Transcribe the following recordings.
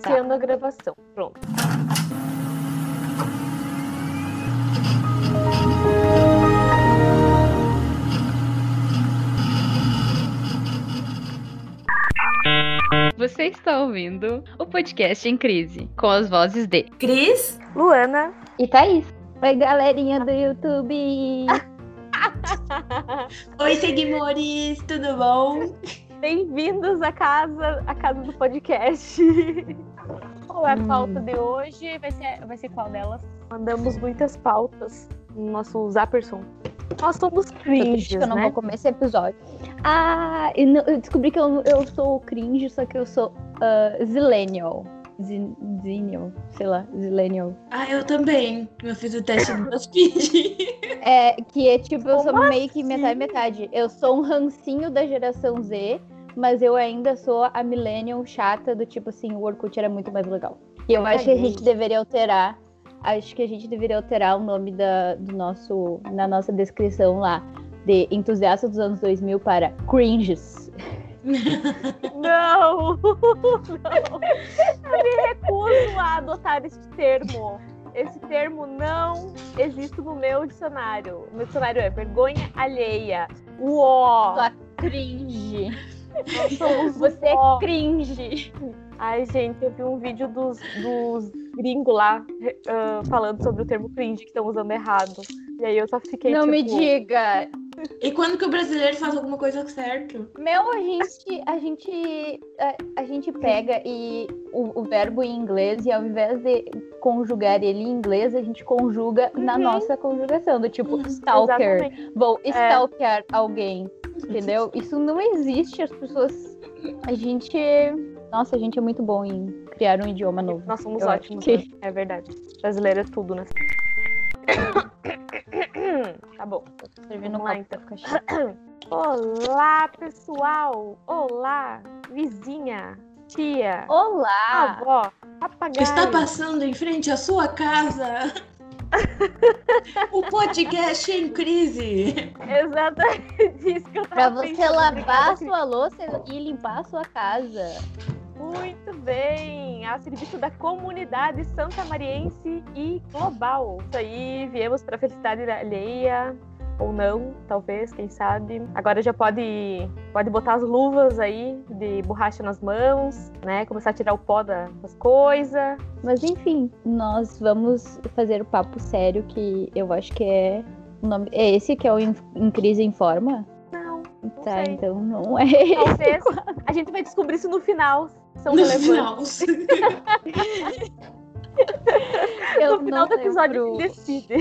Iniciando a gravação. Pronto. Você está ouvindo o podcast em crise, com as vozes de Cris, Luana. e Thaís. Oi, galerinha do YouTube! oi seguidores, tudo bom? Bem-vindos à casa, à casa do podcast. Qual é a pauta de hoje? Vai ser, vai ser qual delas? Mandamos muitas pautas no nosso Zapperson. Nós somos cringes, que eu não né? vou comer esse episódio. Ah, eu, não- eu descobri que eu, eu sou cringe, só que eu sou uh, Zillennial. Zi- Zillennial, sei lá, Zillennial. Ah, eu também. Eu fiz o teste do BuzzFeed. É, que é tipo, eu sou meio que metade, metade. Eu sou um rancinho da geração Z, mas eu ainda sou a millennial chata do tipo assim, o Orkut era muito mais legal. E eu acho que a gente deveria alterar, acho que a gente deveria alterar o nome da, do nosso, na nossa descrição lá, de entusiasta dos anos 2000 para cringes. Não! não! Eu me recuso a adotar este termo. Esse termo não existe no meu dicionário. O meu dicionário é vergonha alheia. Uó! Sua cringe. Você é cringe. Ai, gente, eu vi um vídeo dos, dos gringos lá ah, falando sobre o termo cringe que estão usando errado. E aí eu só fiquei Não me tipo, diga. E quando que o brasileiro faz alguma coisa certo? Meu, a gente, a gente, a, a gente pega e o, o verbo em inglês e ao invés de conjugar ele em inglês, a gente conjuga na Uhum. nossa conjugação, do tipo Uhum, stalker. Exatamente. Vou É. alguém, entendeu? Isso não existe, as pessoas... A gente... Nossa, a gente é muito bom em criar um idioma novo. Nós somos Eu ótimos. que- né? É verdade. Brasileiro é tudo, né? tá bom. Servindo Vamos lá, pra então. ficar chato. Olá, pessoal! Olá, vizinha, tia, Olá! avó, papagaio. Está passando em frente à sua casa o podcast em crise. Exatamente isso que eu Pra tava você pensando. lavar sua louça e limpar a sua casa. Muito bem, a serviço da comunidade santamariense e global. Isso aí, viemos para felicidade alheia, ou não, talvez, quem sabe. Agora já pode, pode botar as luvas aí de borracha nas mãos, né? Começar a tirar o pó da- das coisas. Mas enfim, nós vamos fazer o papo sério que eu acho que é o nome. É esse que é o Em, Em Crise em Forma? Não, Tá, sei. então não é. talvez. A gente vai descobrir isso no final. São No relevantes. final. Eu No final não do episódio lembro- decide.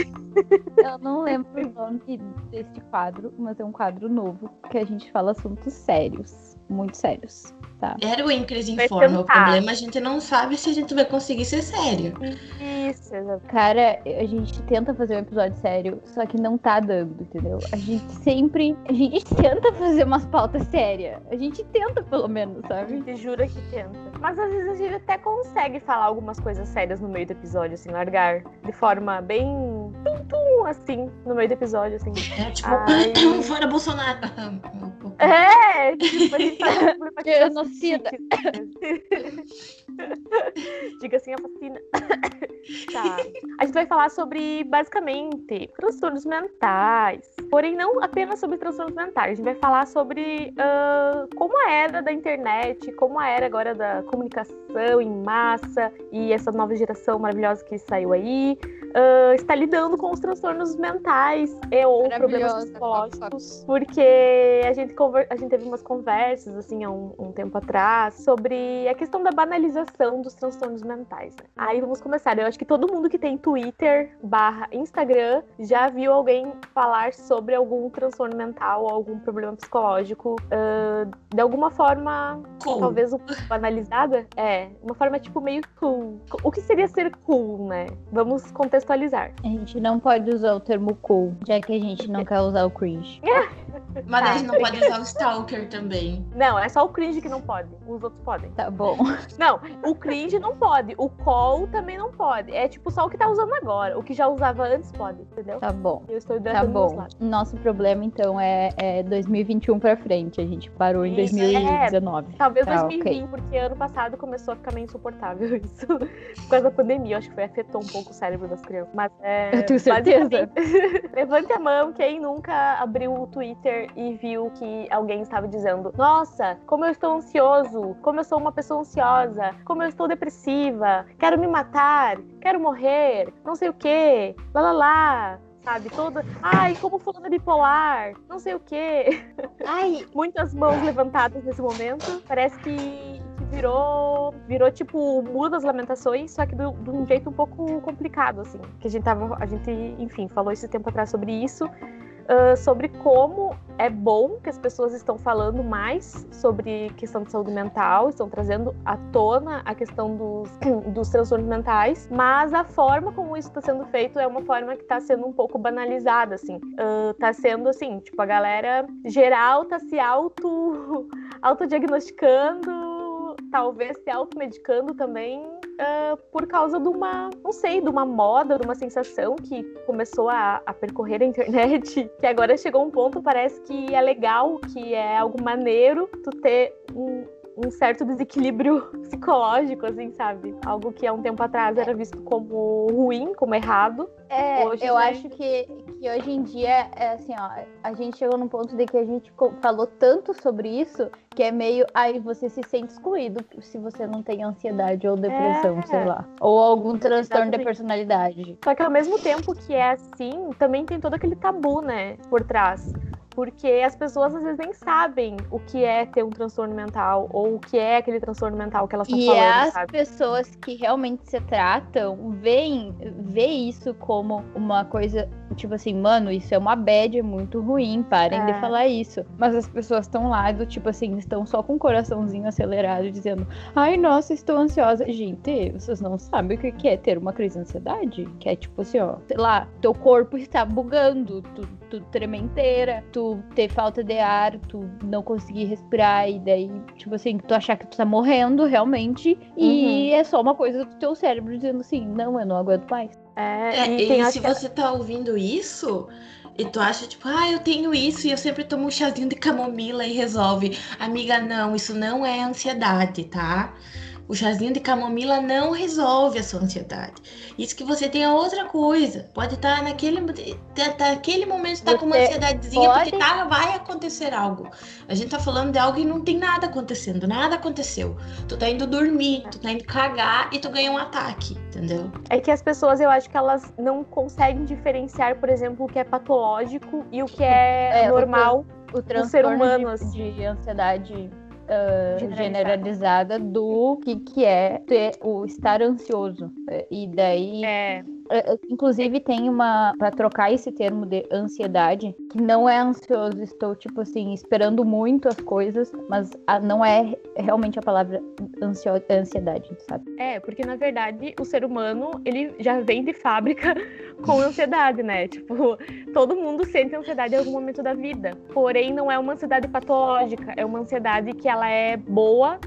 Eu não lembro o nome deste quadro, mas é um quadro novo que a gente fala assuntos sérios, muito sérios. Tá. Era o em crise Vai em forma. O problema a gente não sabe se a gente vai conseguir ser sério. Isso, exatamente. Cara, a gente tenta fazer um episódio sério, só que não tá dando, entendeu? A gente sempre. A gente tenta fazer umas pautas sérias. A gente tenta, pelo menos, A sabe? gente jura que tenta. Mas às vezes a gente até consegue falar algumas coisas sérias no meio do episódio, assim, largar de forma bem tum-tum, assim, no meio do episódio, assim. É tipo, Ai. fora Bolsonaro. É, tipo, a gente tá Genocida. Diga assim a vacina. tá. A gente vai falar sobre, basicamente, transtornos mentais. Porém, não apenas sobre transtornos mentais. A gente vai falar sobre ah, como a era da internet, como a era agora da comunicação em massa e essa nova geração maravilhosa que saiu aí ah, está lidando com os transtornos mentais e ou problemas psicológicos. Porque a gente, conver- a gente teve umas conversas, assim, há um, um tempo atrás, sobre a questão da banalização dos transtornos mentais. né? Aí vamos começar. Eu acho que todo mundo que tem Twitter barra Instagram já viu alguém falar sobre algum transtorno mental ou algum problema psicológico ah, de alguma forma Cool. talvez um pouco banalizada. É, uma forma tipo meio cool. O que seria ser cool, né? Vamos contextualizar. A gente não pode usar o termo cool, já que a gente não quer usar o cringe. Mas Tá. a gente não pode usar o stalker também. Não, é só o cringe que não pode. Os outros podem. Tá bom. Não, o cringe não pode. O call também não pode. É tipo só o que tá usando agora. O que já usava antes pode, entendeu? Tá bom. Eu estou Tá hidratando meus bom. Nosso problema, então, é, é 2021 pra frente. A gente parou em Isso, 2019. Talvez Tá, 2020, porque ano passado começou a ficar meio insuportável isso. Por causa da pandemia. Eu acho que foi afetou um pouco o cérebro das crianças. Mas é. Eu tenho certeza. Levante a mão quem nunca abriu o Twitter e viu que alguém estava dizendo: Nossa, como eu estou ansioso, como eu sou uma pessoa ansiosa, como eu estou depressiva, quero me matar, quero morrer, não sei o que, lá lá lá. Sabe, toda. Ai, como fulano é bipolar, não sei o quê. Ai, Muitas mãos levantadas nesse momento. Parece que, virou. Virou tipo o muro das lamentações, só que do- de um jeito um pouco complicado, assim. Que a gente tava. A gente, enfim, falou esse tempo atrás sobre isso. Ah, sobre como é bom que as pessoas estão falando mais sobre questão de saúde mental, estão trazendo à tona a questão dos, dos transtornos mentais, mas a forma como isso está sendo feito é uma forma que está sendo um pouco banalizada, assim. Ah, tá sendo assim, tipo, a galera geral tá se auto autodiagnosticando, talvez se automedicando também ah, por causa de uma, não sei, de uma moda, de uma sensação que começou a, a percorrer a internet, que agora chegou um ponto, parece que é legal, que é algo maneiro tu ter um, um certo desequilíbrio psicológico, assim, sabe? Algo que há um tempo atrás era visto como ruim, como errado. É, Hoje, eu né? acho que, que hoje em dia, é assim, ó, a gente chegou num ponto de que a gente falou tanto sobre isso que é meio, aí você se sente excluído se você não tem ansiedade ou depressão, É. sei lá. Ou algum transtorno de personalidade. Só que ao mesmo tempo que é assim, também tem todo aquele tabu, né, por trás. Porque as pessoas às vezes nem sabem o que é ter um transtorno mental ou o que é aquele transtorno mental que elas estão E falando, as sabe? pessoas que realmente se tratam veem vê isso como uma coisa, tipo assim, mano, isso é uma bad, é muito ruim, parem de É. falar isso. Mas as pessoas estão lá do tipo assim, estão só com o coraçãozinho acelerado, dizendo, ai, nossa, estou ansiosa. Gente, vocês não sabem o que é ter uma crise de ansiedade? Que é tipo assim, ó, sei lá, teu corpo está bugando, tu, tu tremer inteira, tu ter falta de ar, tu não conseguir respirar, e daí, tipo assim, tu achar que tu tá morrendo realmente, e é só uma coisa do teu cérebro dizendo assim, não, eu não aguento mais. É, É, e e se acho que- você tá ouvindo isso e tu acha, tipo, ah, eu tenho isso e eu sempre tomo um chazinho de camomila e resolve. Amiga, não, isso não é ansiedade, tá? O chazinho de camomila não resolve a sua ansiedade. Isso que você tem é outra coisa. Pode estar naquele, tá- tá- naquele momento tá com uma ansiedadezinha porque pode- tá, vai acontecer algo. A gente tá falando de algo e não tem nada acontecendo, nada aconteceu. Tu tá indo dormir, tu tá indo cagar e tu ganha um ataque, entendeu? É que as pessoas, eu acho que elas não conseguem diferenciar, por exemplo, o que é patológico e o que é, É, o normal. O transtorno ser humano, de, assim. de ansiedade ah, Generalizada. do que, que é ter o estar ansioso. E daí é, Inclusive tem uma para trocar esse termo de ansiedade, que não é ansioso, estou tipo assim esperando muito as coisas, mas a- não é realmente a palavra ansio- ansiedade, sabe? É, porque na verdade o ser humano ele já vem de fábrica com ansiedade, né? Tipo, todo mundo sente ansiedade em algum momento da vida. Porém, não é uma ansiedade patológica, é uma ansiedade que ela é boa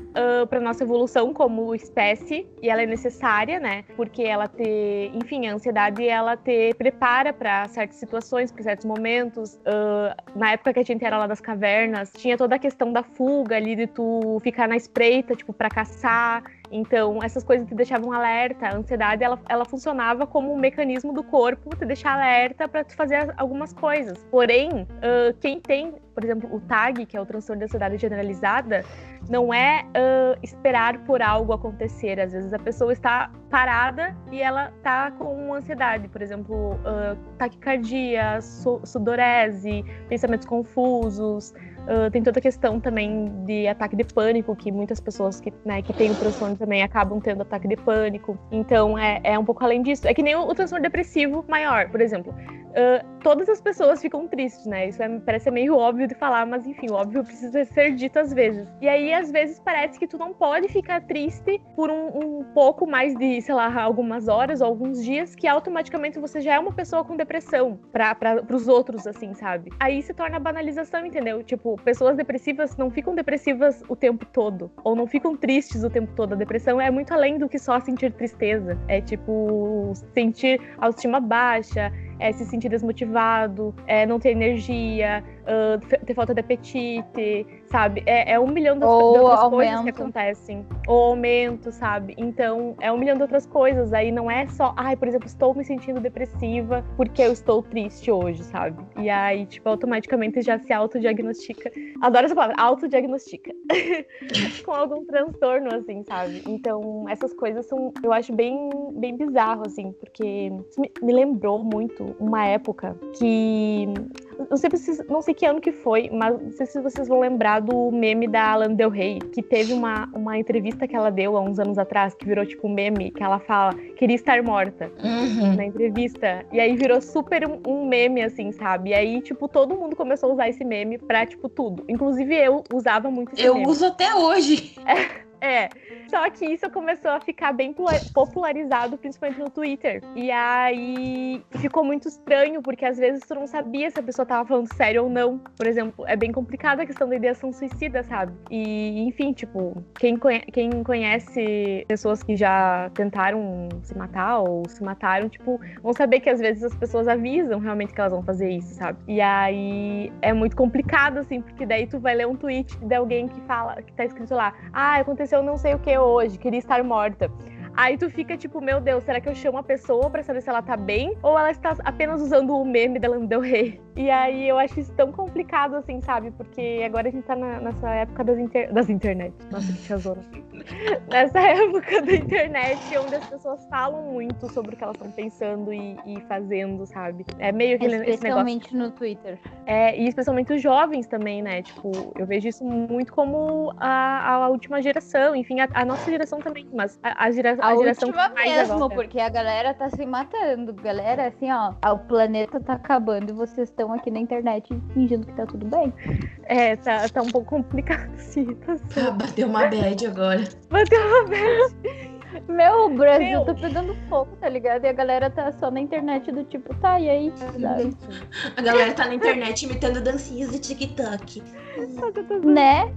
para nossa evolução como espécie e ela é necessária, né? Porque ela te, enfim, a ansiedade ela te prepara para certas situações, para certos momentos. Ah, na época que a gente era lá das cavernas, tinha toda a questão da fuga ali de tu ficar na espreita, tipo, para caçar. Então, essas coisas te deixavam alerta. A ansiedade, ela, ela funcionava como um mecanismo do corpo te deixar alerta para tu fazer algumas coisas. Porém, ah, quem tem, por exemplo, o TAG, que é o transtorno de ansiedade generalizada, não é ah, esperar por algo acontecer. Às vezes a pessoa está parada e ela está com ansiedade, por exemplo, ah, taquicardia, su- sudorese, pensamentos confusos, Uh, tem toda a questão também de ataque de pânico, que muitas pessoas que, né, que têm o transtorno também acabam tendo ataque de pânico. Então é, é um pouco além disso. É que nem o, o transtorno depressivo maior, por exemplo. Uh, todas as pessoas ficam tristes, né? Isso é, parece meio óbvio de falar, mas enfim, o óbvio precisa ser dito às vezes. E aí, às vezes, parece que tu não pode ficar triste por um, um pouco mais de, sei lá, algumas horas ou alguns dias, que automaticamente você já é uma pessoa com depressão para os outros, assim, sabe? Aí se torna banalização, entendeu? Tipo, pessoas depressivas não ficam depressivas o tempo todo, ou não ficam tristes o tempo todo. A depressão é muito além do que só sentir tristeza. É tipo sentir autoestima baixa, é se sentir desmotivado, é não ter energia, uh, ter falta de apetite, sabe? É, é um milhão de, Ou de outras aumento. coisas que acontecem. Ou aumento, sabe? Então, é um milhão de outras coisas. Aí não é só, ai, por exemplo, estou me sentindo depressiva porque eu estou triste hoje, sabe? E aí, tipo, automaticamente já se autodiagnostica. Adoro essa palavra, autodiagnostica. Com algum transtorno, assim, sabe? Então, essas coisas são, eu acho bem, bem bizarro, assim, porque me lembrou muito uma época que. Não sei, se, não sei que ano que foi, mas não sei se vocês vão lembrar do meme da Alan Del Rey, que teve uma, uma entrevista que ela deu há uns anos atrás, que virou tipo um meme, que ela fala, queria estar morta Uhum. na entrevista. E aí virou super um, um meme, assim, sabe? E aí, tipo, todo mundo começou a usar esse meme pra, tipo, tudo. Inclusive eu usava muito esse Eu meme. uso até hoje. É. Só que isso começou a ficar bem pula- popularizado, principalmente no Twitter. E aí ficou muito estranho, porque às vezes tu não sabia se a pessoa tava falando sério ou não. Por exemplo, é bem complicada a questão da ideação suicida, sabe? E, enfim, tipo, quem, conhe- quem conhece pessoas que já tentaram se matar ou se mataram, tipo, vão saber que às vezes as pessoas avisam realmente que elas vão fazer isso, sabe? E aí é muito complicado, assim, porque daí tu vai ler um tweet de alguém que fala, que tá escrito lá, ah, aconteceu não sei o que hoje, queria estar morta. Aí tu fica tipo, meu Deus, será que eu chamo a pessoa pra saber se ela tá bem? Ou ela está apenas usando o meme da Lana Del Rey? E aí eu acho isso tão complicado, assim, sabe? Porque agora a gente tá na- nessa época das, inter... das internet. Nossa, que tiazona. nessa época da internet, onde as pessoas falam muito sobre o que elas estão pensando e, e fazendo, sabe? É meio que esse negócio Especialmente no Twitter. é, e especialmente os jovens também, né? Tipo, eu vejo isso muito como a, a última geração, enfim, a, a nossa geração também, mas a, a, gera, A, a geração última mesmo, agora. porque a galera tá se matando. Galera, assim, ó, o planeta tá acabando e vocês estão aqui na internet fingindo que tá tudo bem. É, tá, tá um pouco complicado a situação. Ah, bateu uma bad agora. Bateu uma vez. Meu, o Brasil Meu. tá pegando fogo, tá ligado? E a galera tá só na internet do tipo, tá, e aí? Sabe? A galera tá na internet imitando dancinhas do TikTok. Né?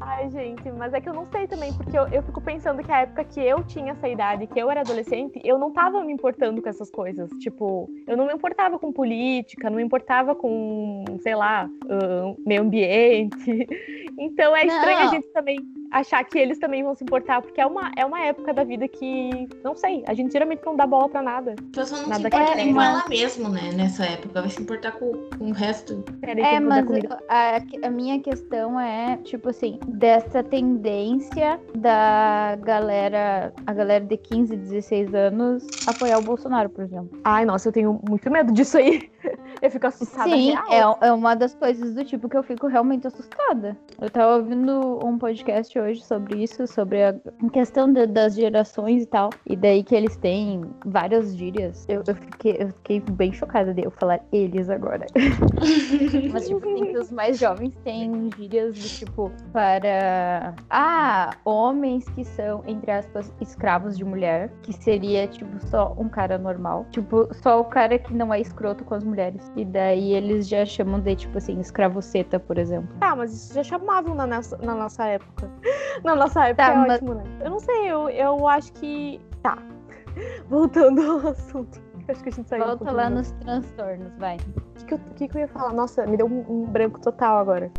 Ai, gente, mas é que eu não sei também, porque eu, eu fico pensando que a época que eu tinha essa idade, que eu era adolescente, eu não tava me importando com essas coisas. Tipo, eu não me importava com política, não me importava com, sei lá, ahn, meio ambiente. Então é estranho a Não. gente também achar que eles também vão se importar, porque é uma, é uma época da vida que, não sei, a gente geralmente não dá bola pra nada. A pessoa não Nada se importa é, nem com mas- ela mesmo, né? Nessa época. Vai se importar com, com o resto. É, mas a, a minha questão é, tipo assim, dessa tendência da galera, a galera de 15, 16 anos apoiar o Bolsonaro, por exemplo. Ai, nossa, eu tenho muito medo disso aí. Eu fico assustada. Sim, real. é, é uma das coisas do tipo que eu fico realmente assustada. Eu tava ouvindo um podcast hoje sobre isso, sobre a questão da- das gerações e tal. E daí que eles têm várias gírias. Eu, eu fiquei, eu fiquei bem chocada de eu falar eles agora. Mas, tipo, tem que os mais jovens têm gírias do tipo para. Ah, homens que são, entre aspas, escravos de mulher. Que seria, tipo, só um cara normal. Tipo, só o cara que não é escroto com as mulheres. E daí eles já chamam de, tipo assim, escravoceta, por exemplo. Tá, mas isso já chamavam na nossa, na nossa época. Na nossa época Tá, é mas- ótimo, né? Eu não sei, eu, eu acho que. Tá. Voltando ao assunto. Acho que a gente saiu um Volta pouquinho lá nos transtornos, vai. O que, que, que que eu ia falar? Nossa, me deu um, um branco total agora.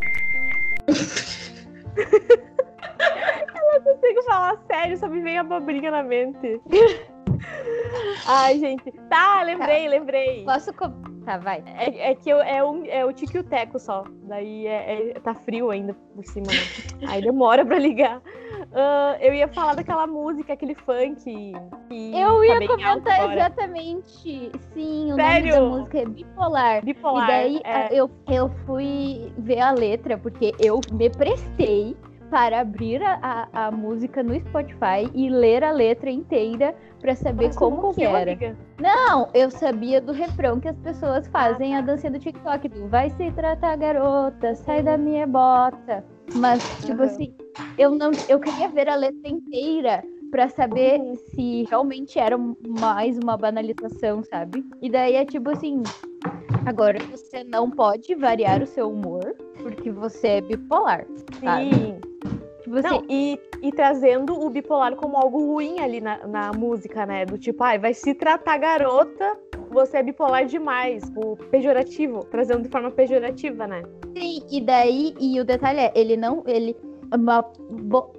eu não consigo falar sério, só me veio abobrinha na mente. Ai, gente. Tá, lembrei, lembrei. Posso. co- Tá, vai. É, é que eu, é, o, é o tique e o teco só. Daí é, é- tá frio ainda por cima, né? Aí demora pra ligar. Ah, eu ia falar daquela música, aquele funk. Eu tá ia comentar exatamente. Sim, o Sério? nome da música é Bipolar. Bipolar. e daí é. eu, eu fui ver a letra, porque eu me prestei para abrir a, a, a música no Spotify e ler a letra inteira para saber Mas como que ouviu, era. amiga? Não, eu sabia do refrão que as pessoas fazem tá. a dancinha do TikTok do vai se tratar garota, sai da minha bota. Mas tipo Aham. assim, eu não eu queria ver a letra inteira pra saber Uhum. se realmente era mais uma banalização, sabe? E daí é tipo assim, agora você não pode variar o seu humor porque você é bipolar. Sabe? Sim. Assim, Não, e, e trazendo o bipolar como algo ruim ali na, na música, né? Do tipo, ai, vai se tratar garota, você é bipolar demais. O pejorativo, trazendo de forma pejorativa, né? Sim, e daí, e o detalhe é, ele não, ele, uma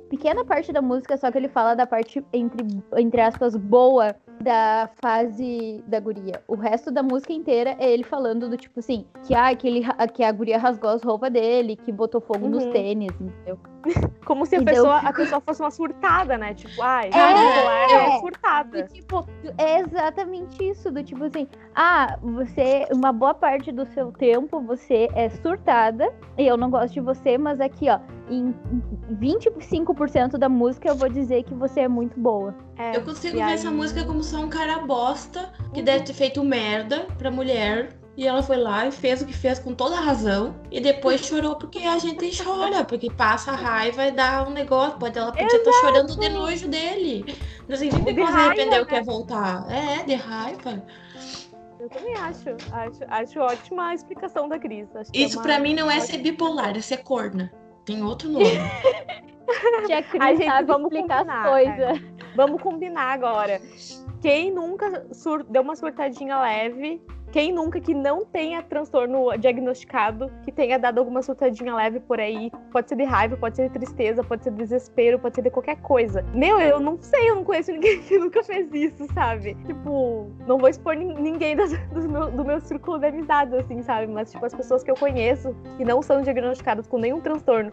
pequena parte da música, só que ele fala da parte, entre, entre aspas, boa da fase da guria. O resto da música inteira é ele falando do tipo assim, que, ah, que, ele, que a guria rasgou as roupas dele, que botou fogo nos Uhum. tênis, entendeu? Como se a E deu- pessoa, a pessoa fosse uma surtada, né? Tipo, ai, É, bipolar é, é. surtada. Do tipo, é exatamente isso, do tipo assim, ah, você, uma boa parte do seu tempo você é surtada, e eu não gosto de você, mas aqui, ó, em 25% da música eu vou dizer que você é muito boa. É, Eu consigo ver aí- essa música como só um cara bosta que deve ter feito merda pra mulher. E ela foi lá e fez o que fez com toda a razão. E depois chorou porque a gente chora. Porque passa a raiva e dá um negócio. Pode, ela podia estar chorando de nojo dele. Não significa De que ela se raiva, arrependeu né? quer voltar. É, de raiva. Eu também acho. Acho, acho ótima a explicação da Cris. É Isso uma- pra mim não é ser bipolar, é ser corna. Tem outro nome. Tia Cris Ai, gente, sabe vamos explicar combinar, as coisas. Vamos combinar agora. Quem nunca sur- deu uma surtadinha leve? Quem nunca que não tenha transtorno diagnosticado, que tenha dado alguma surtadinha leve por aí? Pode ser de raiva, pode ser de tristeza, pode ser de desespero, pode ser de qualquer coisa. Meu, eu não sei, eu não conheço ninguém que nunca fez isso, sabe? Tipo, não vou expor nin- ninguém das- do, meu, do meu círculo de amizades, assim, sabe? Mas, tipo, as pessoas que eu conheço, que não são diagnosticadas com nenhum transtorno,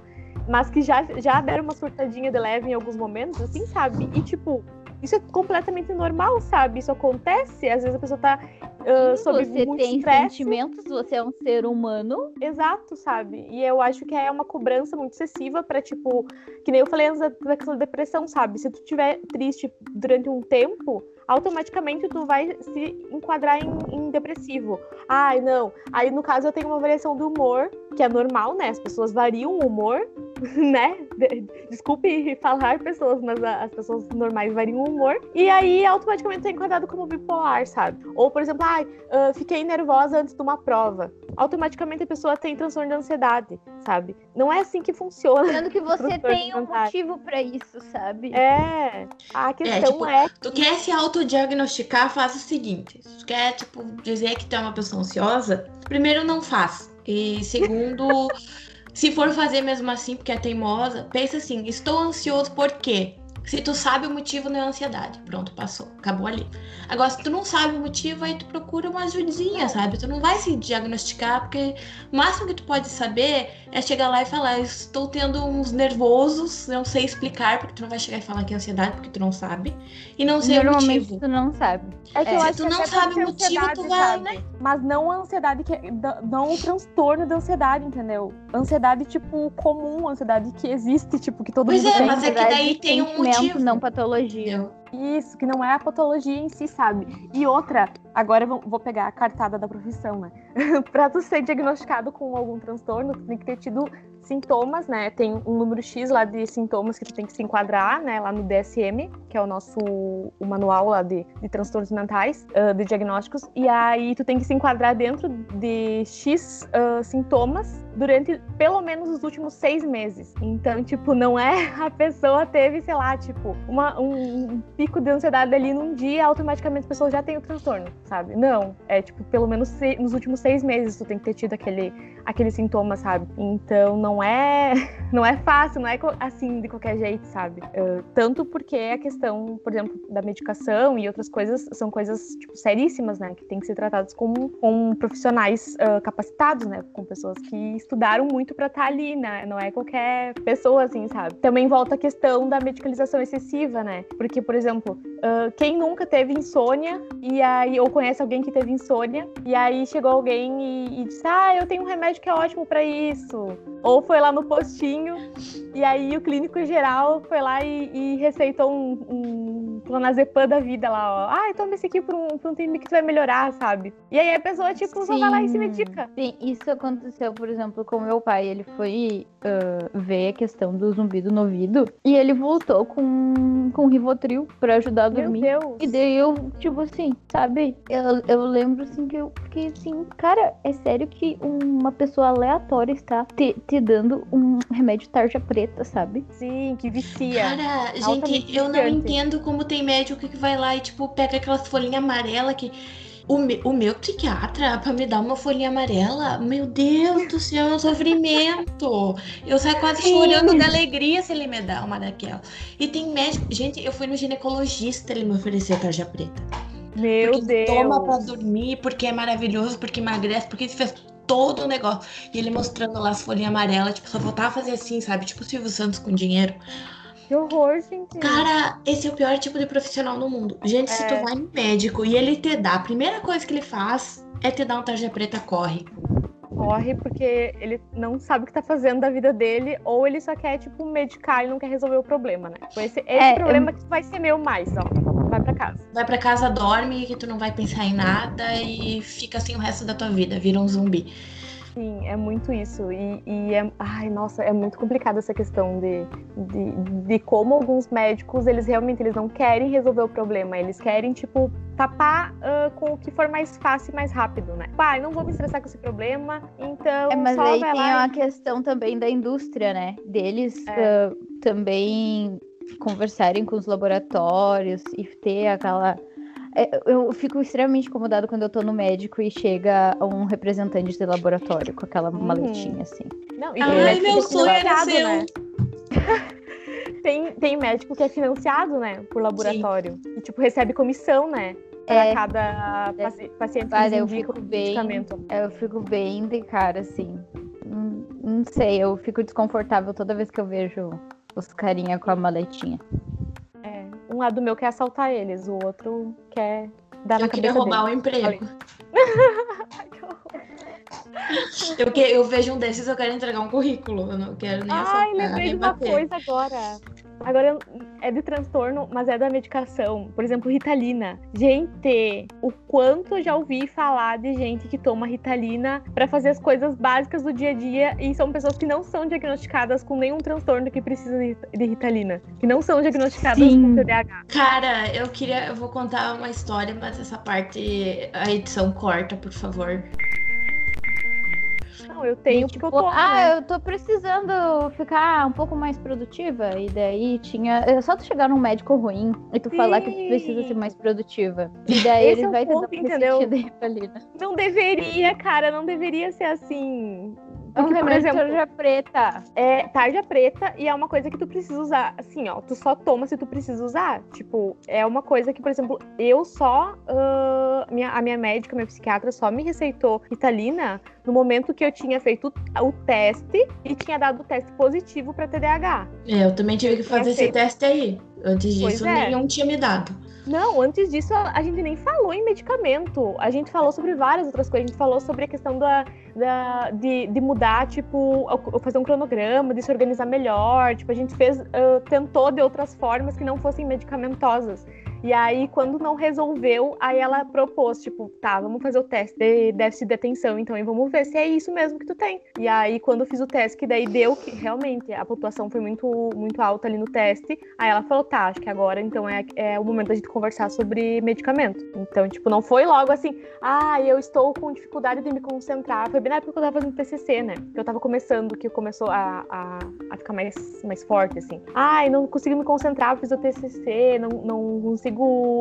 mas que já, já deram uma surtadinha de leve em alguns momentos, assim, sabe? E, tipo, isso é completamente normal, sabe? Isso acontece, às vezes a pessoa tá ah, sob você muito tem estresse. sentimentos, você é um ser humano. Exato, sabe? E eu acho que é uma cobrança muito excessiva pra, tipo, que nem eu falei antes da, depressão, sabe? Se tu estiver triste durante um tempo, automaticamente tu vai se enquadrar em, em depressivo. Ai, não. Aí, no caso, eu tenho uma variação do humor, que é normal, né? As pessoas variam o humor, né? De- Desculpe falar pessoas, mas as pessoas normais variam o humor. E aí, automaticamente, tu é enquadrado como bipolar, sabe? Ou, por exemplo, ai, ah, fiquei nervosa antes de uma prova. Automaticamente a pessoa tem transtorno de ansiedade, sabe? Não é assim que funciona. Sendo que você tem um motivo pra isso, sabe? É. A questão tipo, é, Tu quer se autodiagnosticar, faz o seguinte. Se tu quer, tipo, dizer que tu é uma pessoa ansiosa, primeiro não faz. E segundo, se for fazer mesmo assim, porque é teimosa, pensa assim, estou ansioso por quê? Se tu sabe o motivo, não é ansiedade. Pronto, passou. Acabou ali. Agora, se tu não sabe o motivo, aí tu procura uma ajudinha, sabe? Tu não vai se diagnosticar, porque o máximo que tu pode saber é chegar lá e falar, estou tendo uns nervosos, não sei explicar, porque tu não vai chegar e falar que é ansiedade, porque tu não sabe. E não sei o Normalmente motivo. tu não sabe. é que É. eu Se acho tu que não sabe o motivo, tu vai, sabe? Mas não a ansiedade que é, não o transtorno da ansiedade, entendeu? Ansiedade tipo comum, ansiedade que existe, tipo que todo Pois mundo é, tem. mas é que daí tem um motivo. Não patologia. Isso, que não é a patologia em si, sabe? E outra, agora eu vou pegar a cartada da profissão, né? pra tu ser diagnosticado com algum transtorno, tu tem que ter tido sintomas, né? Tem um número X lá de sintomas que tu tem que se enquadrar, né? Lá no DSM, que é o nosso o manual lá de, de transtornos mentais, ah, de diagnósticos. E aí tu tem que se enquadrar dentro de X ah, sintomas durante pelo menos os últimos seis meses. Então, tipo, não é a pessoa teve, sei lá, tipo, uma, um pico de ansiedade ali num dia, automaticamente a pessoa já tem o transtorno, sabe? Não. É tipo, pelo menos se, nos últimos seis meses tu tem que ter tido aquele, aquele sintoma, sabe? Então não é não é fácil, não é assim de qualquer jeito, sabe? Uh, tanto porque a questão, por exemplo, da medicação e outras coisas são coisas tipo, seríssimas, né? Que tem que ser tratadas com, com profissionais uh, capacitados, né? Com pessoas que estudaram muito para estar tá ali, né? Não é qualquer pessoa, assim, sabe? Também volta a questão da medicalização excessiva, né? Porque, por exemplo, uh, quem nunca teve insônia e aí ou conhece alguém que teve insônia e aí chegou alguém e, e disse, ah, eu tenho um remédio que é ótimo para isso. Ou foi lá no postinho e aí o clínico geral foi lá e, e receitou um, um clonazepam da vida lá, ó. Ah, toma esse aqui por um, por um tempo que tu vai melhorar, sabe? E aí a pessoa, tipo, Sim. só vai lá e se medica. Sim, isso aconteceu, por exemplo, com meu pai. Ele foi uh, ver a questão do zumbido no ouvido e ele voltou com, com Rivotril pra ajudar a dormir. Meu Deus. E daí eu, tipo assim, sabe? Eu, eu lembro assim que eu fiquei assim, cara, é sério que uma pessoa aleatória está te, te dando um remédio tarja preta, sabe? Sim, que vicia. Cara, gente, eu não entendo como tem médico que vai lá e, tipo, pega aquelas folhinhas amarelas que. O, me, o meu psiquiatra, pra me dar uma folhinha amarela, meu Deus do céu, é um sofrimento. Eu saio quase Sim. chorando de alegria se ele me dá uma daquela. E tem médico. Gente, eu fui no ginecologista, ele me ofereceu tarja preta. Meu porque Deus. Toma pra dormir, porque é maravilhoso, porque emagrece, porque fez todo o negócio. E ele mostrando lá as folhinhas amarelas, tipo, só voltava a fazer assim, sabe? Tipo o Silvio Santos com dinheiro. Que horror, gente. Cara, esse é o pior tipo de profissional no mundo. Gente, é. se tu vai no médico e ele te dá, a primeira coisa que ele faz é te dar um tarja preta, corre. Corre porque ele não sabe o que tá fazendo da vida dele, ou ele só quer, tipo, medicar e não quer resolver o problema, né? Tipo, esse, esse é, problema eu... que vai ser meu mais, ó. Vai pra casa. Vai pra casa, dorme, que tu não vai pensar em nada e fica assim o resto da tua vida, vira um zumbi. Sim, é muito isso. E, e, é, ai, nossa, é muito complicado essa questão de, de, de, como alguns médicos, eles realmente eles não querem resolver o problema, eles querem, tipo, tapar uh, com o que for mais fácil e mais rápido, né? Pai, não vou me estressar com esse problema, então. É, mas aí tem lá a questão também da indústria, né? Deles é. uh, também conversarem com os laboratórios e ter aquela eu fico extremamente incomodado quando eu tô no médico e chega um representante de laboratório com aquela uhum. maletinha assim. Não, e Ai, meu sonho era seu. Né? tem, tem médico que é financiado, né, por laboratório. Sim. E, tipo, recebe comissão, né? Para é, cada é, paciente que eu fico bem, medicamento. Eu fico bem de cara, assim. Não, não sei, eu fico desconfortável toda vez que eu vejo os carinha com a maletinha um lado meu quer assaltar eles, o outro quer dar eu na queria roubar o emprego. eu, que, eu vejo um desses, eu quero entregar um currículo. Eu não quero nem assaltar. Ai, lembrei de uma coisa agora. Agora é de transtorno, mas é da medicação. Por exemplo, Ritalina. Gente, o quanto eu já ouvi falar de gente que toma Ritalina para fazer as coisas básicas do dia a dia e são pessoas que não são diagnosticadas com nenhum transtorno que precisa de Ritalina, que não são diagnosticadas Sim. com TDAH. Cara, eu queria, eu vou contar uma história, mas essa parte a edição corta, por favor. Não, eu tenho e, tipo, porque eu tô. Ah, né? eu tô precisando ficar um pouco mais produtiva. E daí tinha. É só tu chegar num médico ruim e tu Sim. falar que tu precisa ser mais produtiva. E daí Esse ele é vai ponto, tentar entendeu? Não deveria, cara, não deveria ser assim. Porque, um por exemplo, tarja preta. É tarja preta e é uma coisa que tu precisa usar. Assim, ó, tu só toma se tu precisa usar. Tipo, é uma coisa que, por exemplo, eu só. Uh, minha, a minha médica, minha psiquiatra, só me receitou Italina no momento que eu tinha feito o teste e tinha dado o teste positivo para TDAH. É, eu também tive que fazer esse teste aí. Antes disso, é. nenhum tinha me dado. Não, antes disso a gente nem falou em medicamento. A gente falou sobre várias outras coisas. A gente falou sobre a questão da, da, de, de mudar, tipo, fazer um cronograma, de se organizar melhor. Tipo, a gente fez, uh, tentou de outras formas que não fossem medicamentosas. E aí, quando não resolveu, aí ela propôs, tipo, tá, vamos fazer o teste de déficit de atenção, então, e vamos ver se é isso mesmo que tu tem. E aí, quando eu fiz o teste, que daí deu que realmente a pontuação foi muito, muito alta ali no teste, aí ela falou, tá, acho que agora, então, é, é o momento da gente conversar sobre medicamento. Então, tipo, não foi logo assim, ah, eu estou com dificuldade de me concentrar. Foi bem na época que eu tava fazendo TCC, né? Que eu tava começando, que começou a, a, a ficar mais, mais forte, assim. Ai, não consigo me concentrar, fiz o TCC, não, não consigo.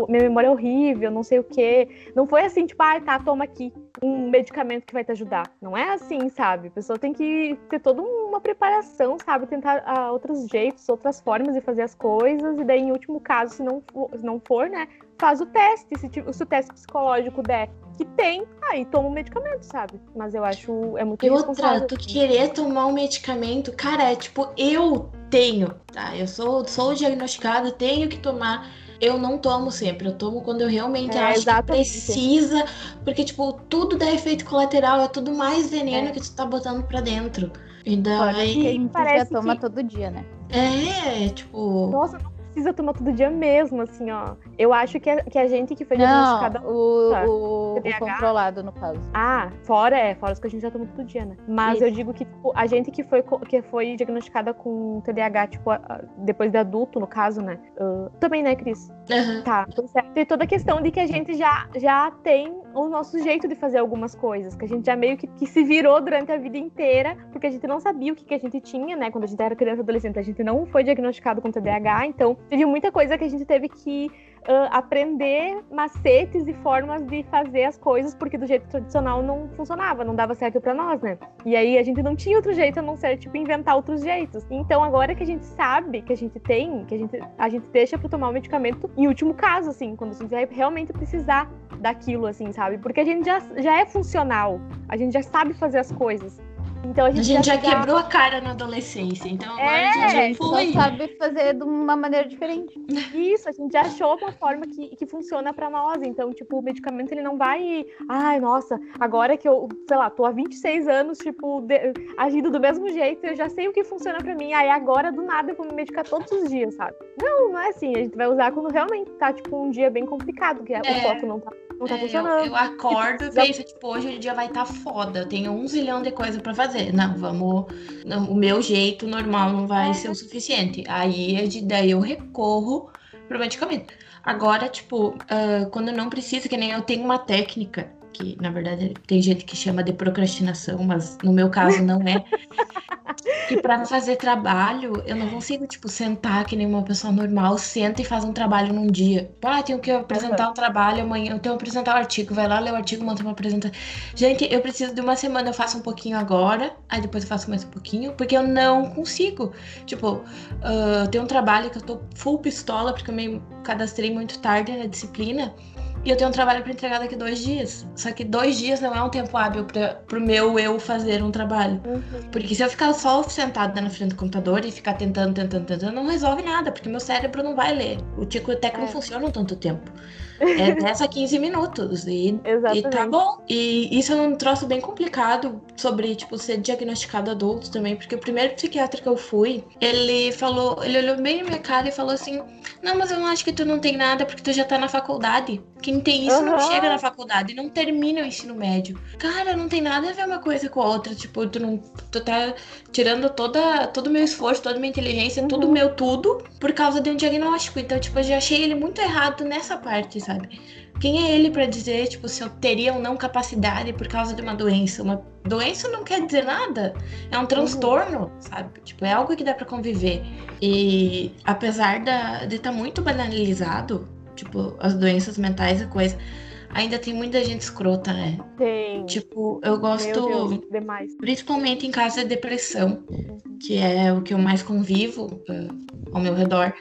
Minha memória é horrível, não sei o quê. Não foi assim, tipo, ai, tá, toma aqui um medicamento que vai te ajudar. Não é assim, sabe? A pessoa tem que ter toda uma preparação, sabe? Tentar uh, outros jeitos, outras formas de fazer as coisas. E daí, em último caso, se não for, se não for né? Faz o teste. Se, se o teste psicológico der que tem, aí toma o um medicamento, sabe? Mas eu acho é muito E outra, tu querer tomar um medicamento, cara, é tipo, eu tenho, tá? Eu sou, sou diagnosticada, tenho que tomar eu não tomo sempre, eu tomo quando eu realmente é, acho exatamente. que precisa, porque, tipo, tudo dá efeito colateral, é tudo mais veneno é. que tu tá botando pra dentro. E daí. Quem parece toma que... todo dia, né? É, tipo. Nossa, não precisa tomar todo dia mesmo, assim, ó. Eu acho que a, que a gente que foi diagnosticada. O, o, o, controlado, no caso. Ah, fora, é, fora os que a gente já toma todo dia, né? Mas Isso. eu digo que, tipo, a gente que foi, que foi diagnosticada com TDAH, tipo, depois de adulto, no caso, né? Uh, também, né, Cris? Uhum. Tá, certo. Tem toda a questão de que a gente já, já tem o nosso jeito de fazer algumas coisas, que a gente já meio que, que se virou durante a vida inteira, porque a gente não sabia o que, que a gente tinha, né? Quando a gente era criança adolescente, a gente não foi diagnosticado com TDAH, então teve muita coisa que a gente teve que uh, aprender macetes e formas de fazer as coisas, porque do jeito tradicional não funcionava, não dava certo para nós, né? E aí a gente não tinha outro jeito a não ser, tipo, inventar outros jeitos. Então agora que a gente sabe que a gente tem, que a gente, a gente deixa para tomar o medicamento em último caso, assim, quando a gente vai realmente precisar daquilo, assim, sabe? Porque a gente já, já é funcional, a gente já sabe fazer as coisas. Então a gente, a gente já, quebrou a cara na adolescência, então agora é, a gente já foi. só sabe fazer de uma maneira diferente. Isso, a gente já achou uma forma que, que funciona para nós. Então, tipo, o medicamento ele não vai, ai, nossa, agora que eu, sei lá, tô há 26 anos, tipo, de, agindo do mesmo jeito, eu já sei o que funciona para mim. Aí agora do nada eu vou me medicar todos os dias, sabe? Não, não é assim. A gente vai usar quando realmente tá, tipo, um dia bem complicado, que é. o foco não tá não tá é, funcionando. Eu, eu acordo e penso, tipo, hoje o dia vai estar tá foda, eu tenho um zilhão de coisa para fazer. Não, vamos. Não, o meu jeito normal não vai ser o suficiente. Aí é daí eu recorro pro medicamento. Agora, tipo, uh, quando não precisa, que nem eu tenho uma técnica, que na verdade tem gente que chama de procrastinação, mas no meu caso não é. que para fazer trabalho, eu não consigo, tipo, sentar que nem uma pessoa normal, senta e faz um trabalho num dia. Ah, tenho que apresentar um trabalho amanhã, eu tenho que apresentar o um artigo, vai lá, lê o artigo, monta uma apresentação. Gente, eu preciso de uma semana, eu faço um pouquinho agora, aí depois eu faço mais um pouquinho, porque eu não consigo. Tipo, uh, tem um trabalho que eu tô full pistola, porque eu me cadastrei muito tarde na disciplina. E eu tenho um trabalho para entregar daqui dois dias. Só que dois dias não é um tempo hábil para pro meu eu fazer um trabalho. Uhum. Porque se eu ficar só sentada na frente do computador e ficar tentando, tentando, tentando, não resolve nada, porque meu cérebro não vai ler. O tico até que é. não funciona tanto tempo. É 10 a 15 minutos. E, e tá bom. E isso é um troço bem complicado sobre, tipo, ser diagnosticado adulto também. Porque o primeiro psiquiatra que eu fui, ele falou, ele olhou bem na minha cara e falou assim: Não, mas eu não acho que tu não tem nada porque tu já tá na faculdade. Quem tem isso uhum. não chega na faculdade, não termina o ensino médio. Cara, não tem nada a ver uma coisa com a outra. Tipo, tu não. Tu tá tirando toda, todo o meu esforço, toda a minha inteligência, uhum. tudo meu tudo, por causa de um diagnóstico. Então, tipo, eu já achei ele muito errado nessa parte, sabe? Quem é ele para dizer, tipo, se eu teria ou não capacidade por causa de uma doença? Uma doença não quer dizer nada. É um transtorno, uhum. sabe? Tipo, é algo que dá para conviver. E apesar da, de estar tá muito banalizado, tipo, as doenças mentais e coisa, ainda tem muita gente escrota, né? Tem. Tipo, eu gosto. Deus, demais. Principalmente em caso de depressão, uhum. que é o que eu mais convivo uh, ao meu redor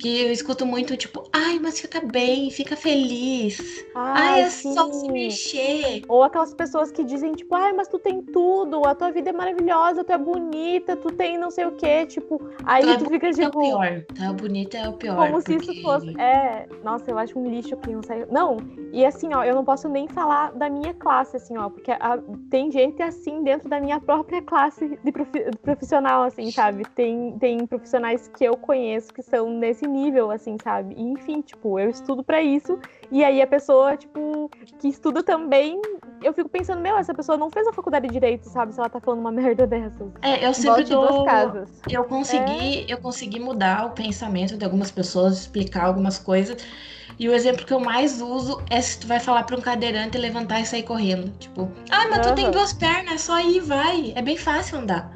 que eu escuto muito, tipo, ai, mas fica bem, fica feliz. Ai, ai é sim. só se mexer. Ou aquelas pessoas que dizem, tipo, ai, mas tu tem tudo, a tua vida é maravilhosa, tu é bonita, tu tem não sei o quê, tipo, aí tu, tu fica tipo. É o tipo, pior, tá? Bonita é o pior. Como porque... se isso fosse. É, nossa, eu acho um lixo que não sai. Não, e assim, ó, eu não posso nem falar da minha classe, assim, ó, porque a... tem gente assim dentro da minha própria classe de, prof... de profissional, assim, sabe? Tem, tem profissionais que eu conheço que são nesse nível, assim, sabe? E, enfim, tipo, eu estudo para isso, e aí a pessoa, tipo, que estuda também, eu fico pensando, meu, essa pessoa não fez a faculdade de Direito, sabe? Se ela tá falando uma merda dessas. É, eu sempre Volte duas dou. casas. Eu consegui, eu consegui mudar o pensamento de algumas pessoas, explicar algumas coisas. E o exemplo que eu mais uso é se tu vai falar pra um cadeirante levantar e sair correndo. Tipo, ah, mas tu tem duas pernas, é só ir, vai. É bem fácil andar.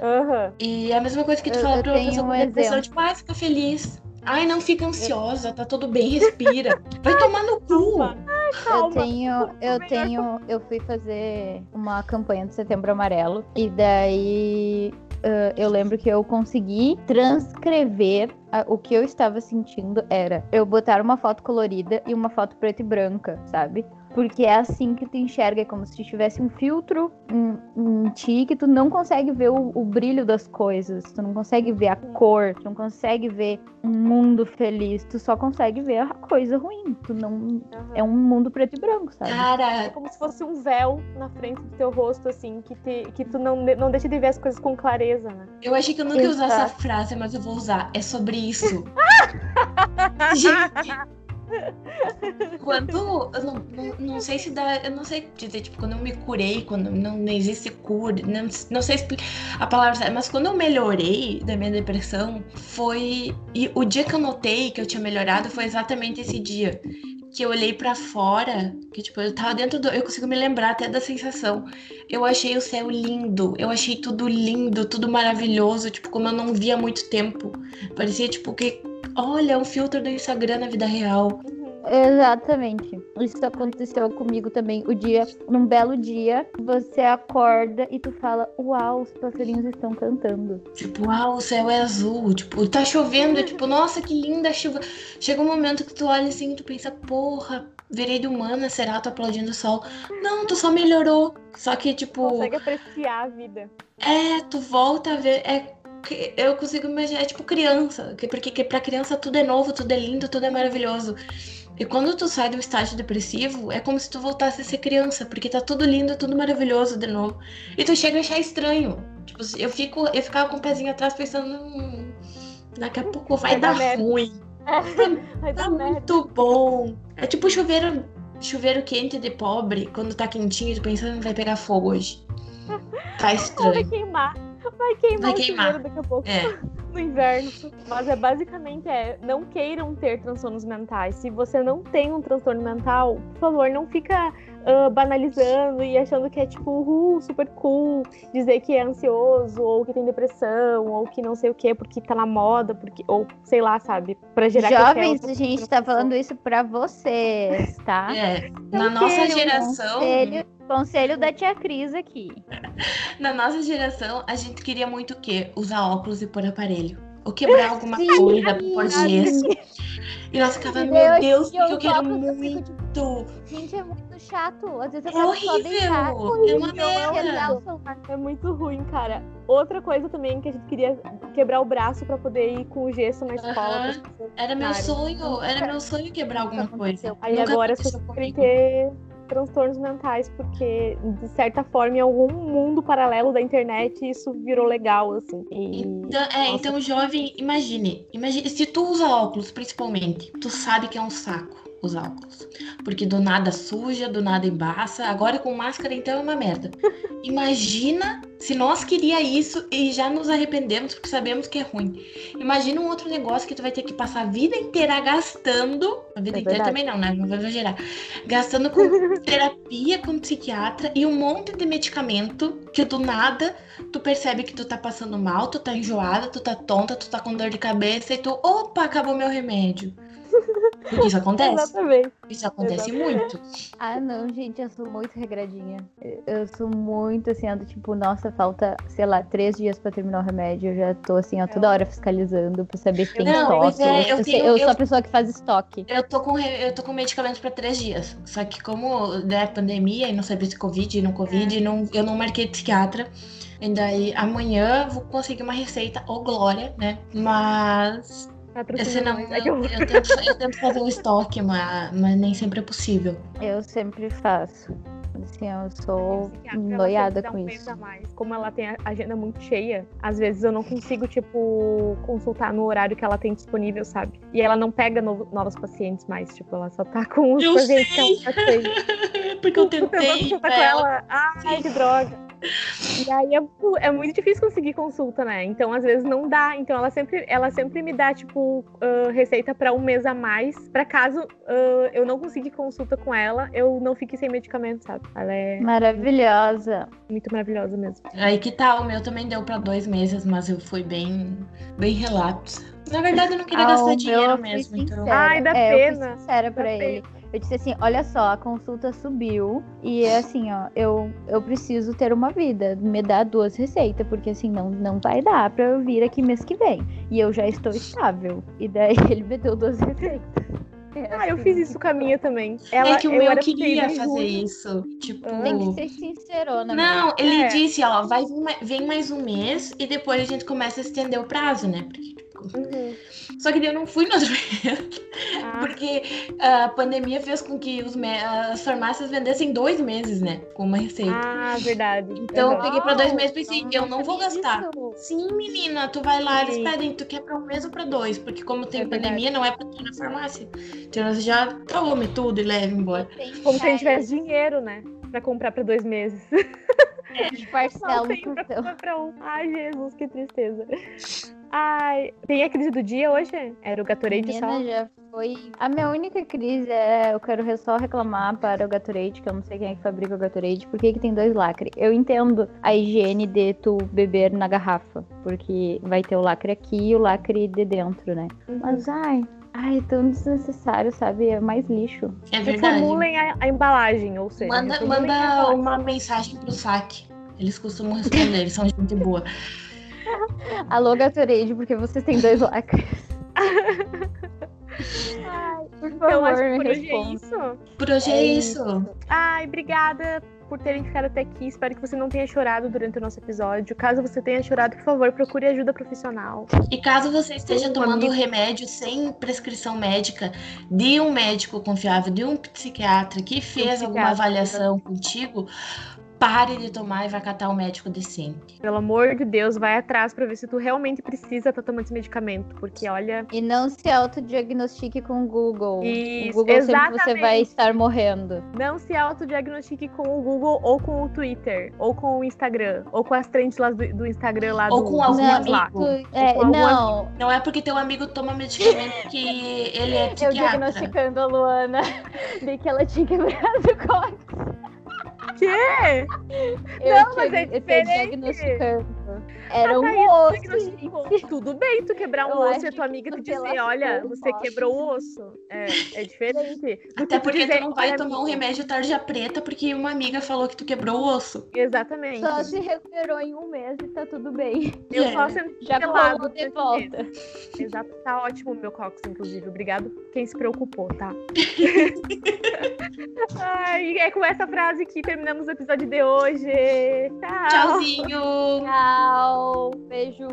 Aham. E é a mesma coisa que tu Eu- fala eu pra uma pessoa um exemplo. tipo, ai, fica feliz. Ai, não fica ansiosa, tá tudo bem, respira. Vai tomar no cu. calma. Eu tenho, eu tenho, eu fui fazer uma campanha do Setembro Amarelo e daí ah, eu lembro que eu consegui transcrever a- o que eu estava sentindo era eu botar uma foto colorida e uma foto preta e branca, sabe? Porque é assim que tu enxerga, é como se tivesse um filtro em, em ti que tu não consegue ver o, o brilho das coisas, tu não consegue ver a cor, tu não consegue ver um mundo feliz, tu só consegue ver a coisa ruim. Tu não, Aham. é um mundo preto e branco, sabe? É Cara, como se fosse um véu na frente do teu rosto, assim, que, te, que tu não, não deixa de ver as coisas com clareza, né? eu achei que eu nunca ia usar essa frase, mas eu vou usar. É sobre isso. Gente. Quando. Eu não, não, não sei se dá. Eu não sei dizer, tipo, quando eu me curei, quando não, não existe cura. Não, não sei explicar a palavra certa, mas quando eu melhorei da minha depressão, foi. E o dia que eu notei que eu tinha melhorado foi exatamente esse dia. Que eu olhei pra fora, que tipo, eu tava dentro do. Eu consigo me lembrar até da sensação. Eu achei o céu lindo, eu achei tudo lindo, tudo maravilhoso, tipo, como eu não via há muito tempo. Parecia, tipo, que. Olha, um filtro do Instagram na vida real. Exatamente. Isso aconteceu comigo também. O dia, num belo dia, você acorda e tu fala: Uau, os passarinhos estão cantando. Tipo, uau, o céu é azul. Tipo, tá chovendo. Tipo, nossa, que linda a chuva. Chega um momento que tu olha assim e tu pensa, porra, virei de humana, será? Tô aplaudindo o sol. Não, tu só melhorou. Só que, tipo, Consegue apreciar a vida. é, tu volta a ver. É, eu consigo imaginar, é tipo criança. que- Porque que pra criança tudo é novo, tudo é lindo, tudo é maravilhoso. E quando tu sai do estágio depressivo, é como se tu voltasse a ser criança, porque tá tudo lindo, tudo maravilhoso de novo. E tu chega a achar estranho. Tipo, eu fico, eu ficava com o pezinho atrás pensando, hum, daqui a pouco vai Vai dar dar ruim. Vai Tá dar merda. muito bom. É tipo chuveiro, chuveiro quente de pobre, quando tá quentinho, tu pensando, vai pegar fogo hoje. Tá Vai estranho. queimar. Vai queimar Vai o queimar. daqui a pouco. É. no inverno. Mas é basicamente é, não queiram ter transtornos mentais. Se você não tem um transtorno mental, por favor, não fica ah, banalizando e achando que é tipo, uhul, super cool, dizer que é ansioso, ou que tem depressão, ou que não sei o que, porque tá na moda, porque, ou sei lá, sabe? Pra gerar Jovens, a gente tá falando isso pra vocês, tá? É, na nossa um geração, Conselho, conselho da tia Cris aqui. na nossa geração, a gente queria muito o quê? Usar óculos e pôr aparelho. Ou quebrar alguma Sim, coisa, pôr gesso. E nós ficava, meu Deus, eu eu quero eu fico, muito. Gente, é muito chato. Às vezes eu É quero só horrível, deitar. é uma horrível, merda. É muito ruim, cara. Outra coisa também que a gente queria quebrar o braço pra poder ir com o gesso na escola. Pras pessoas Era meu sonho, era meu sonho quebrar alguma coisa. Aí Nunca agora pessoas querem ter transtornos mentais, porque, de certa forma, em algum mundo paralelo da internet, isso virou legal, assim. E... Então, é, então, jovem, imagine, imagine, se tu usa óculos, principalmente, tu sabe que é um saco usar óculos. Porque do nada suja, do nada embaça. Agora com máscara, então, é uma merda. Imagina se nós queria isso e já nos arrependemos porque sabemos que é ruim. Imagina um outro negócio que tu vai ter que passar a vida inteira gastando. A vida É inteira também não, né? Não vou exagerar. Gastando com terapia com psiquiatra e um monte de medicamento que do nada tu percebe que tu tá passando mal, tu tá enjoada, tu tá tonta, tu tá com dor de cabeça e tu, opa, acabou meu remédio. Porque isso acontece. Exatamente. Isso acontece Exatamente. muito. Ah, não, gente, eu sou muito regradinha. Eu- sou muito assim, ando tipo, nossa, falta, sei lá, três dias pra terminar o remédio. Eu já tô assim, ó, toda hora fiscalizando pra saber se tem Não, mas estoque. é, eu eu, sei- tenho- eu eu- sou a pessoa que faz estoque. Eu tô com, eu tô com medicamento pra três dias. Só que como é pandemia e não sabia se Covid e não Covid, não, eu não marquei psiquiatra. E daí amanhã eu vou conseguir uma receita, ô glória, né? Mas Patrocina senão nós. eu, eu, tento, eu tento fazer um estoque, mas, mas nem sempre é possível. Eu sempre faço. Assim, eu sou noiada com um isso. a mais. Como ela tem a agenda muito cheia, às vezes eu não consigo, tipo, consultar no horário que ela tem disponível, sabe? E ela não pega novo- novos pacientes mais, tipo, ela só tá com os Eu pacientes sei. que ela tá cheia. Porque eu tentei. pra com ela. ela. Ai, que droga. E aí é, é muito difícil conseguir consulta, né? Então, às vezes, não dá. Então, ela sempre, ela sempre me dá, tipo, ah, receita pra um mês a mais. Pra caso ah, eu não conseguir consulta com ela, eu não fique sem medicamento, sabe? Ela é Maravilhosa. muito maravilhosa mesmo. Aí que tal? O meu também deu pra dois meses, mas eu fui bem, bem relapso. Na verdade, eu não queria Ah, gastar dinheiro eu mesmo. Então... Ai, dá é, Eu pena. fui sincera pra Dá ele. Eu disse assim, olha só, a consulta subiu e é assim, ó, eu, eu preciso ter uma vida. Me dá duas receitas, porque assim, não, não vai dar pra eu vir aqui mês que vem. E eu já estou estável. E daí ele me deu duas receitas. É Ah, eu assim, fiz isso com a minha também. Ela, é que o eu meu queria fazer isso. Tipo. Tem que ser sincerona. Não, ele É. disse, ó, vai vem mais um mês e depois a gente começa a estender o prazo, né? Porque, Uhum. Só que eu não fui no outro mês. Ah, Porque a pandemia fez com que os as farmácias vendessem dois meses, né? Com uma receita. ah, verdade. Então eu peguei pra dois meses e Não, pensei, não eu não vou gastar. disso. Sim, menina, tu vai lá, eles pedem, tu quer pra um mês ou pra dois? Porque como tem É verdade. pandemia, não é pra tu ir na farmácia. Então você já tome tudo e leve embora. Como se a gente tivesse dinheiro, né? Pra comprar pra dois meses. de Não parcela no pra comprar pra um. Ai, Jesus, que tristeza. Ai, tem a crise do dia hoje? Era o Gatorade só? Menina, já foi. A minha única crise é eu quero só reclamar para o Gatorade, que eu não sei quem é que fabrica o Gatorade, por que que tem dois lacres. Eu entendo a higiene de tu beber na garrafa, porque vai ter o lacre aqui e o lacre de dentro, né? Uhum. Mas ai, ai, é tão desnecessário, sabe? É mais lixo. É verdade. Reformulem a, a embalagem, ou seja, Manda, manda uma mensagem pro saque. Eles costumam responder, eles são gente boa. Alô, Gatorade, porque vocês têm dois lacres. Ai, por favor, Então, acho que me por hoje é isso. Por hoje é, É isso. Ai, obrigada por terem ficado até aqui. Espero que você não tenha chorado durante o nosso episódio. Caso você tenha chorado, por favor, procure ajuda profissional. E caso você esteja Um tomando amigo. remédio sem prescrição médica de um médico confiável, de um psiquiatra que fez alguma psiquiatra, avaliação contigo, pare de tomar e vai catar um médico decente. Pelo amor de Deus, vai atrás pra ver se tu realmente precisa estar tomando esse medicamento. Porque, olha, E não se autodiagnostique com o Google. Isso, o Google sempre você exatamente. vai estar morrendo. não se autodiagnostique com o Google ou com o Twitter, ou com o Instagram, ou com as trends lá do, do Instagram lá Ou do com algum do amigo. lá. tu- é, com algum não, Não é porque teu amigo toma medicamento que ele é eu psiquiatra. diagnosticando a Luana de que ela tinha quebrado o cóccix. Quê? Eu Não, mas é eu diferente. diagnosticando. Era Ah, um tá, isso, osso. Tudo bem tu quebrar um Eu osso e a tua que amiga te dizer, olha, você quebrou o osso. É, é diferente. Até que porque dizer, tu não vai "Olha, tomar um amigo." remédio tarja preta porque uma amiga falou que tu quebrou o osso. Exatamente. Só se recuperou em um mês e tá tudo bem. Eu É. só sendo Já pelado de volta. Exato, tá ótimo o meu cox, inclusive. Obrigado quem se preocupou, tá? Ai, é com essa frase que terminamos o episódio de hoje. Tchau. Tchauzinho! Tchau. Beijo.